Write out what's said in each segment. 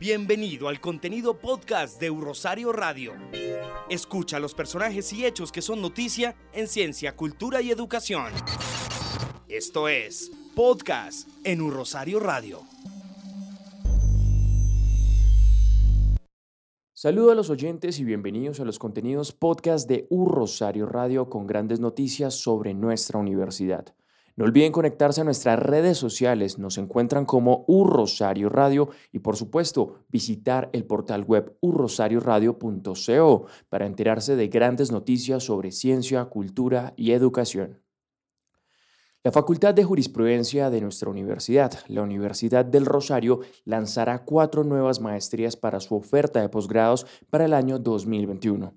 Bienvenido al contenido podcast de Rosario Radio. Escucha los personajes y hechos que son noticia en ciencia, cultura y educación. Esto es Podcast en Rosario Radio. Saludos a los oyentes y bienvenidos a los contenidos podcast de U Rosario Radio con grandes noticias sobre nuestra universidad. No olviden conectarse a nuestras redes sociales, nos encuentran como Urrosario Radio y por supuesto visitar el portal web urrosarioradio.co para enterarse de grandes noticias sobre ciencia, cultura y educación. La Facultad de Jurisprudencia de nuestra universidad, la Universidad del Rosario, lanzará cuatro nuevas maestrías para su oferta de posgrados para el año 2021.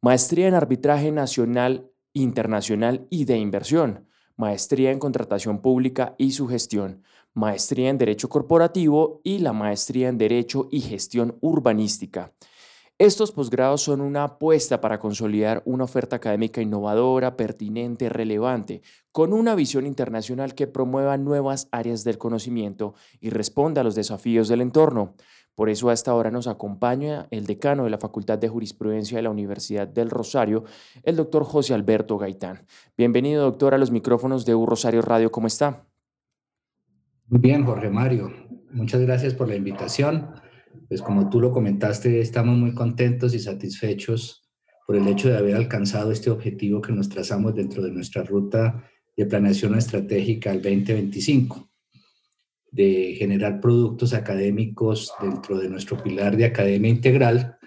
Maestría en Arbitraje Nacional, Internacional y de Inversión maestría en contratación pública y su gestión, maestría en Derecho Corporativo y la maestría en Derecho y Gestión Urbanística. Estos posgrados son una apuesta para consolidar una oferta académica innovadora, pertinente, relevante, con una visión internacional que promueva nuevas áreas del conocimiento y responda a los desafíos del entorno. Por eso a esta hora nos acompaña el decano de la Facultad de Jurisprudencia de la Universidad del Rosario, el doctor José Alberto Gaitán. Bienvenido, doctor, a los micrófonos de U Rosario Radio. ¿Cómo está? Muy bien, Jorge Mario. Muchas gracias por la invitación. Pues como tú lo comentaste, estamos muy contentos y satisfechos por el hecho de haber alcanzado este objetivo que nos trazamos dentro de nuestra ruta de planeación estratégica al 2025 de generar productos académicos dentro de nuestro pilar de academia integral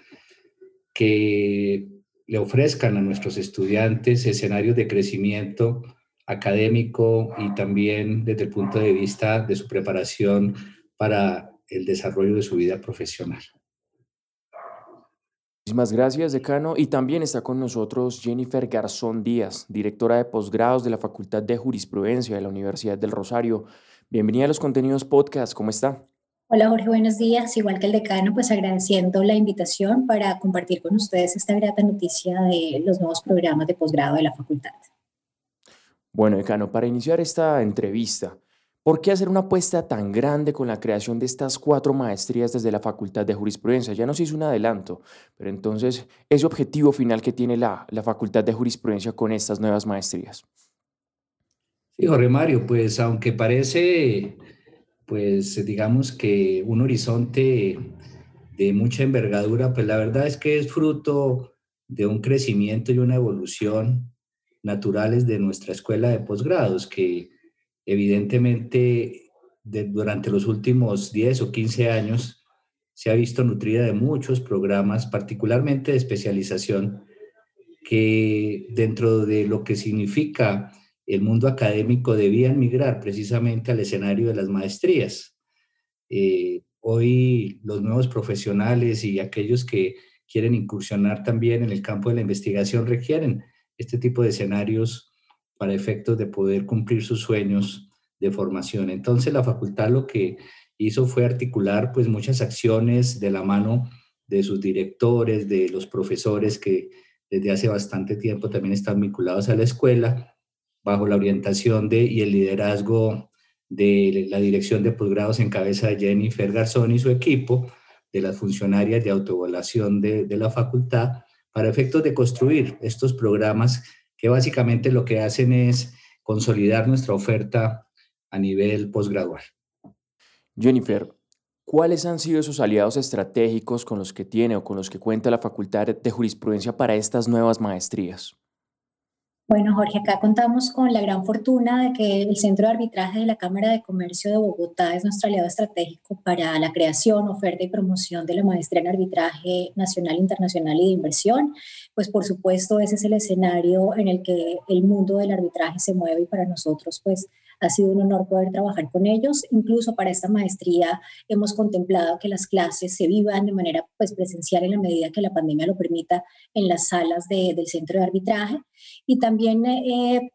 que le ofrezcan a nuestros estudiantes escenarios de crecimiento académico y también desde el punto de vista de su preparación para el desarrollo de su vida profesional. Muchísimas gracias, decano. Y también está con nosotros Jennifer Garzón Díaz, directora de posgrados de la Facultad de Jurisprudencia de la Universidad del Rosario. Bienvenida a los contenidos podcast, ¿cómo está? Hola Jorge, buenos días. Igual que el decano, pues agradeciendo la invitación para compartir con ustedes esta grata noticia de los nuevos programas de posgrado de la facultad. Bueno, decano, para iniciar esta entrevista, ¿por qué hacer una apuesta tan grande con la creación de estas cuatro maestrías desde la Facultad de Jurisprudencia? Ya nos hizo un adelanto, pero entonces, ese objetivo final que tiene la, la Facultad de Jurisprudencia con estas nuevas maestrías. Sí, Jorge Mario, pues aunque parece, pues digamos que un horizonte de mucha envergadura, pues la verdad es que es fruto de un crecimiento y una evolución naturales de nuestra escuela de posgrados, que evidentemente durante los últimos 10 o 15 años se ha visto nutrida de muchos programas, particularmente de especialización, que dentro de lo que significa el mundo académico debían migrar precisamente al escenario de las maestrías. Eh, hoy los nuevos profesionales y aquellos que quieren incursionar también en el campo de la investigación requieren este tipo de escenarios para efectos de poder cumplir sus sueños de formación. Entonces la facultad lo que hizo fue articular pues muchas acciones de la mano de sus directores, de los profesores que desde hace bastante tiempo también están vinculados a la escuela bajo la orientación de, y el liderazgo de la dirección de posgrados en cabeza de Jennifer Garzón y su equipo, de las funcionarias de autoevaluación de, de la facultad, para efectos de construir estos programas que básicamente lo que hacen es consolidar nuestra oferta a nivel posgradual. Jennifer, ¿cuáles han sido esos aliados estratégicos con los que tiene o con los que cuenta la Facultad de Jurisprudencia para estas nuevas maestrías? Bueno, Jorge, acá contamos con la gran fortuna de que el Centro de Arbitraje de la Cámara de Comercio de Bogotá es nuestro aliado estratégico para la creación, oferta y promoción de la maestría en arbitraje nacional, internacional y de inversión. Pues por supuesto ese es el escenario en el que el mundo del arbitraje se mueve y para nosotros pues ha sido un honor poder trabajar con ellos. Incluso para esta maestría hemos contemplado que las clases se vivan de manera pues, presencial en la medida que la pandemia lo permita en las salas del centro de arbitraje. Y también eh,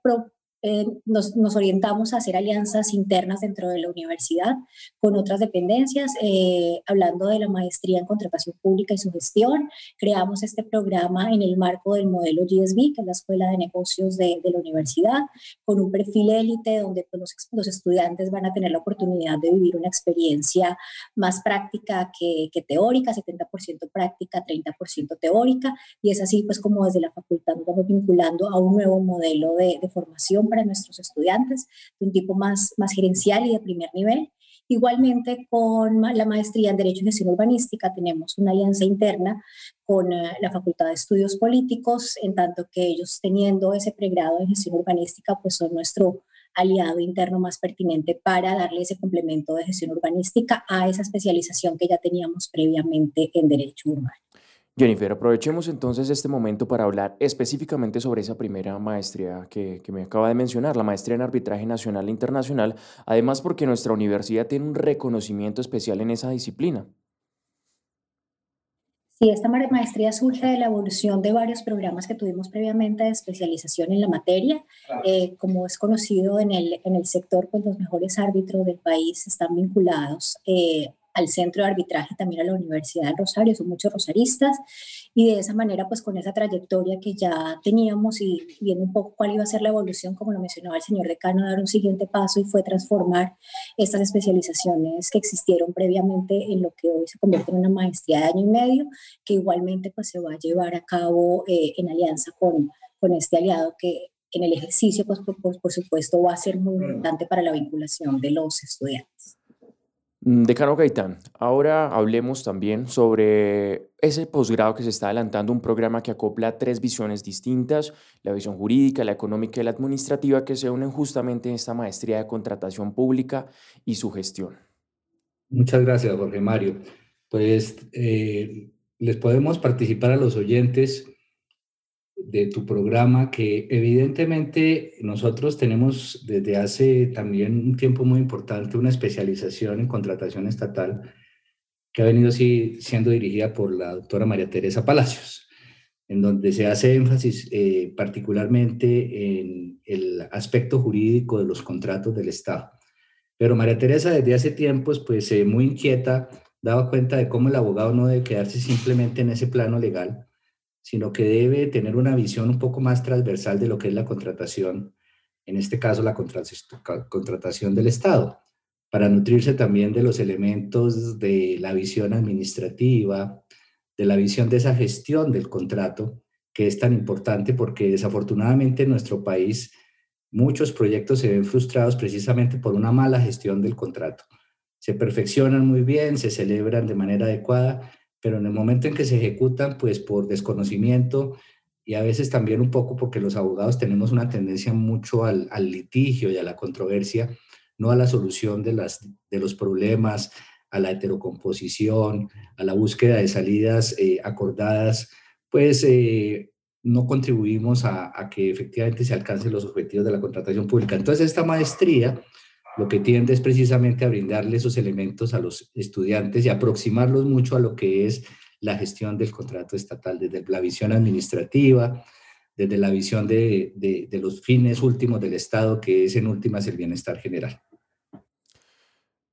eh, nos, orientamos a hacer alianzas internas dentro de la universidad con otras dependencias, eh, hablando de la maestría en contratación pública y su gestión. Creamos este programa en el marco del modelo GSB, que es la Escuela de Negocios de, la universidad, con un perfil élite donde pues, los, los, estudiantes van a tener la oportunidad de vivir una experiencia más práctica que, teórica, 70% práctica, 30% teórica, y es así pues como desde la facultad nos vamos vinculando a un nuevo modelo de, de formación para nuestros estudiantes, de un tipo más, más gerencial y de primer nivel. Igualmente, con la maestría en Derecho y Gestión Urbanística tenemos una alianza interna con eh, la Facultad de Estudios Políticos, en tanto que ellos teniendo ese pregrado en Gestión Urbanística, pues son nuestro aliado interno más pertinente para darle ese complemento de gestión urbanística a esa especialización que ya teníamos previamente en Derecho Urbano. Jennifer, aprovechemos entonces este momento para hablar específicamente sobre esa primera maestría que, me acaba de mencionar, la maestría en arbitraje nacional e internacional, además porque nuestra universidad tiene un reconocimiento especial en esa disciplina. Sí, esta maestría surge de la evolución de varios programas que tuvimos previamente de especialización en la materia. Eh, como es conocido en el, en el sector, pues los mejores árbitros del país están vinculados eh, al centro de arbitraje, también a la Universidad del Rosario, son muchos rosaristas, y de esa manera, pues con esa trayectoria que ya teníamos y viendo un poco cuál iba a ser la evolución, como lo mencionaba el señor decano, dar un siguiente paso y fue transformar estas especializaciones que existieron previamente en lo que hoy se convierte en una maestría de año y medio, que igualmente pues se va a llevar a cabo eh, en alianza con, con este aliado que en el ejercicio, pues por, por supuesto, va a ser muy importante para la vinculación de los estudiantes. Mm, Decano Gaitán, ahora hablemos también sobre ese posgrado que se está adelantando, un programa que acopla tres visiones distintas, la visión jurídica, la económica y la administrativa, que se unen justamente en esta maestría de contratación pública y su gestión. Muchas gracias, Jorge Mario. Pues eh, les podemos participar a los oyentes de tu programa, que evidentemente nosotros tenemos desde hace también un tiempo muy importante una especialización en contratación estatal que ha venido siendo dirigida por la doctora María Teresa Palacios, en donde se hace énfasis eh, particularmente en el aspecto jurídico de los contratos del Estado. Pero María Teresa desde hace tiempos, pues eh, muy inquieta, daba cuenta de cómo el abogado no debe quedarse simplemente en ese plano legal, sino que debe tener una visión un poco más transversal de lo que es la contratación, en este caso la contratación del Estado, para nutrirse también de los elementos de la visión administrativa, de la visión de esa gestión del contrato, que es tan importante porque desafortunadamente en nuestro país muchos proyectos se ven frustrados precisamente por una mala gestión del contrato. Se perfeccionan muy bien, se celebran de manera adecuada, pero en el momento en que se ejecutan, pues por desconocimiento y a veces también un poco porque los abogados tenemos una tendencia mucho al, litigio y a la controversia, no a la solución de, las, de los problemas, a la heterocomposición, a la búsqueda de salidas eh, acordadas, pues eh, no contribuimos a, que efectivamente se alcancen los objetivos de la contratación pública. Entonces, esta maestría lo que tiende es precisamente a brindarle esos elementos a los estudiantes y aproximarlos mucho a lo que es la gestión del contrato estatal, desde la visión administrativa, desde la visión de, de los fines últimos del Estado, que es en últimas el bienestar general.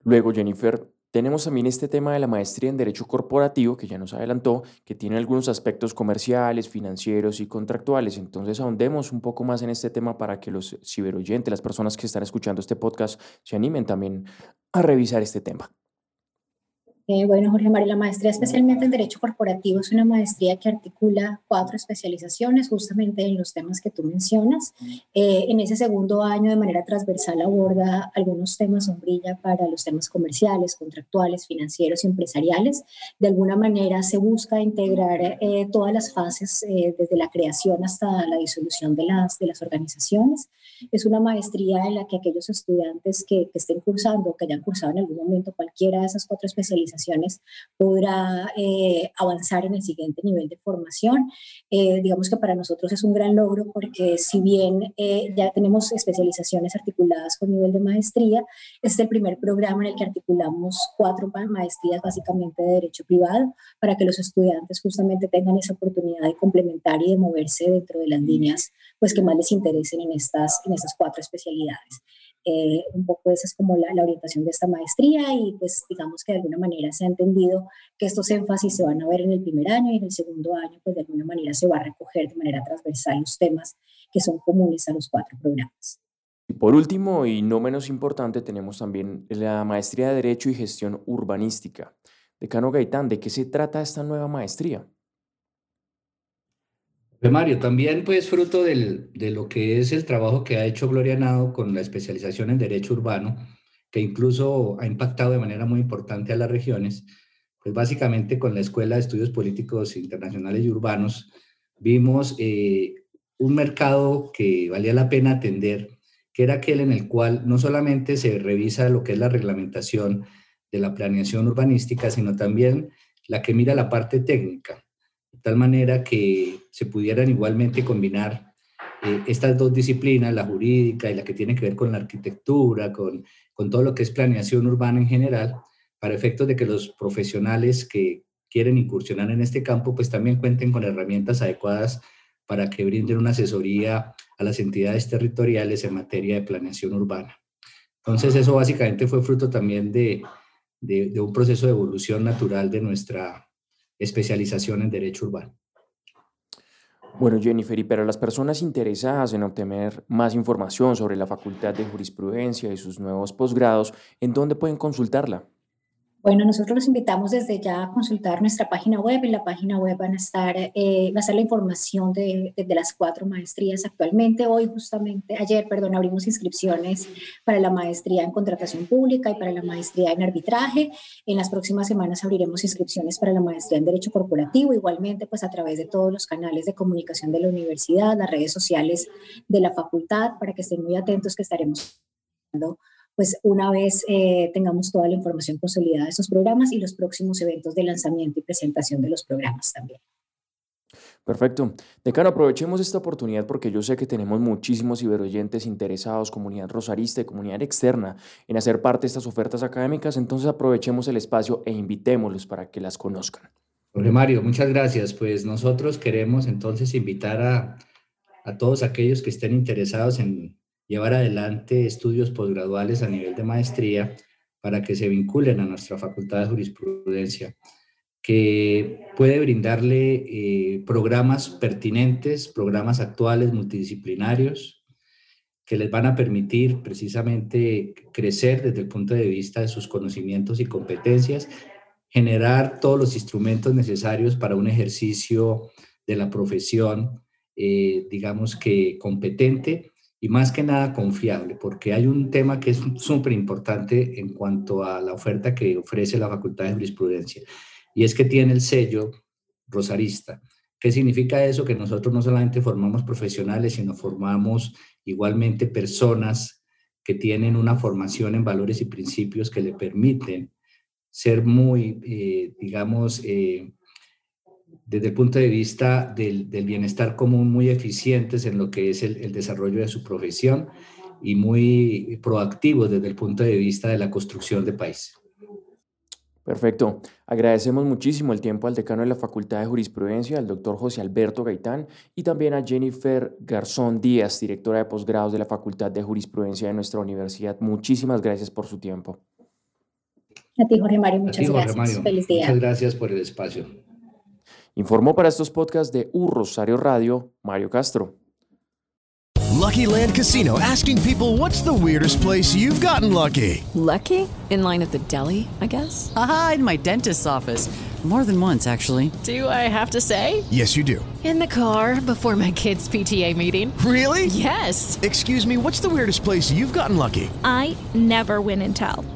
Luego, Jennifer, tenemos también este tema de la maestría en Derecho Corporativo, que ya nos adelantó, que tiene algunos aspectos comerciales, financieros y contractuales. Entonces, ahondemos un poco más en este tema para que los ciberoyentes, las personas que están escuchando este podcast, se animen también a revisar este tema. Eh, bueno, Jorge Mario, la maestría especialmente en Derecho Corporativo es una maestría que articula cuatro especializaciones justamente en los temas que tú mencionas. Eh, en ese segundo año, de manera transversal, aborda algunos temas sombrilla para los temas comerciales, contractuales, financieros y empresariales. De alguna manera se busca integrar eh, todas las fases, desde la creación hasta la disolución de las, de las organizaciones. Es una maestría en la que aquellos estudiantes que, que estén cursando o que hayan cursado en algún momento cualquiera de esas cuatro especializaciones, podrá eh, avanzar en el siguiente nivel de formación. Eh, digamos que para nosotros es un gran logro porque si bien eh, ya tenemos especializaciones articuladas con nivel de maestría, este es el primer programa en el que articulamos cuatro maestrías básicamente de derecho privado para que los estudiantes justamente tengan esa oportunidad de complementar y de moverse dentro de las líneas pues que más les interesen en estas, en estas cuatro especialidades. Eh, un poco esa es como la, la, orientación de esta maestría y pues digamos que de alguna manera se ha entendido que estos énfasis se van a ver en el primer año y en el segundo año pues de alguna manera se va a recoger de manera transversal los temas que son comunes a los cuatro programas. Y por último y no menos importante tenemos también la maestría de Derecho y Gestión Urbanística. Decano Gaitán, ¿de qué se trata esta nueva maestría? Mario, también pues fruto de lo que es el trabajo que ha hecho Gloria Nado con la especialización en Derecho Urbano, que incluso ha impactado de manera muy importante a las regiones, pues básicamente con la Escuela de Estudios Políticos Internacionales y Urbanos vimos eh, un mercado que valía la pena atender, que era aquel en el cual no solamente se revisa lo que es la reglamentación de la planeación urbanística, sino también la que mira la parte técnica tal manera que se pudieran igualmente combinar eh, estas dos disciplinas, la jurídica y la que tiene que ver con la arquitectura, con, con todo lo que es planeación urbana en general, para efectos de que los profesionales que quieren incursionar en este campo, pues también cuenten con herramientas adecuadas para que brinden una asesoría a las entidades territoriales en materia de planeación urbana. Entonces, eso básicamente fue fruto también de, de, de un proceso de evolución natural de nuestra, especialización en Derecho Urbano. Bueno, Jennifer, y para las personas interesadas en obtener más información sobre la Facultad de Jurisprudencia y sus nuevos posgrados, ¿en dónde pueden consultarla? Bueno, nosotros los invitamos desde ya a consultar nuestra página web. En la página web van a estar, eh, va a estar la información de, de, las cuatro maestrías actualmente. Hoy justamente, ayer, perdón, abrimos inscripciones para la maestría en contratación pública y para la maestría en arbitraje. En las próximas semanas abriremos inscripciones para la maestría en derecho corporativo. Igualmente, pues a través de todos los canales de comunicación de la universidad, las redes sociales de la facultad, para que estén muy atentos que estaremos pues una vez eh, tengamos toda la información consolidada de esos programas y los próximos eventos de lanzamiento y presentación de los programas también. Perfecto. Decano, aprovechemos esta oportunidad porque yo sé que tenemos muchísimos ciberoyentes interesados, comunidad rosarista y comunidad externa, en hacer parte de estas ofertas académicas, entonces aprovechemos el espacio e invitémoslos para que las conozcan. Jorge Mario, muchas gracias. Pues nosotros queremos entonces invitar a, a todos aquellos que estén interesados en llevar adelante estudios posgraduales a nivel de maestría para que se vinculen a nuestra Facultad de Jurisprudencia, que puede brindarle eh, programas pertinentes, programas actuales multidisciplinarios, que les van a permitir precisamente crecer desde el punto de vista de sus conocimientos y competencias, generar todos los instrumentos necesarios para un ejercicio de la profesión, eh, digamos que competente y más que nada confiable, porque hay un tema que es súper importante en cuanto a la oferta que ofrece la Facultad de Jurisprudencia, y es que tiene el sello rosarista. ¿Qué significa eso? Que nosotros no solamente formamos profesionales, sino formamos igualmente personas que tienen una formación en valores y principios que le permiten ser muy, eh, digamos, eh, desde el punto de vista del, del, bienestar común muy eficientes en lo que es el, el, desarrollo de su profesión y muy proactivos desde el punto de vista de la construcción de país. Perfecto. Agradecemos muchísimo el tiempo al decano de la Facultad de Jurisprudencia, al doctor José Alberto Gaitán, y también a Jennifer Garzón Díaz, directora de posgrados de la Facultad de Jurisprudencia de nuestra universidad. Muchísimas gracias por su tiempo. A ti, Jorge Mario, muchas ti, Jorge gracias. Mario. Feliz día. Muchas gracias por el espacio. Informó para estos podcasts de U Rosario Radio, Mario Castro. Lucky Land Casino asking people what's the weirdest place you've gotten lucky? Lucky? In line at the deli, I guess? Aha, in my dentist's office. More than once, actually. Do I have to say? Yes, you do. In the car before my kids' PTA meeting. Really? Yes. Excuse me, what's the weirdest place you've gotten lucky? I never win and tell.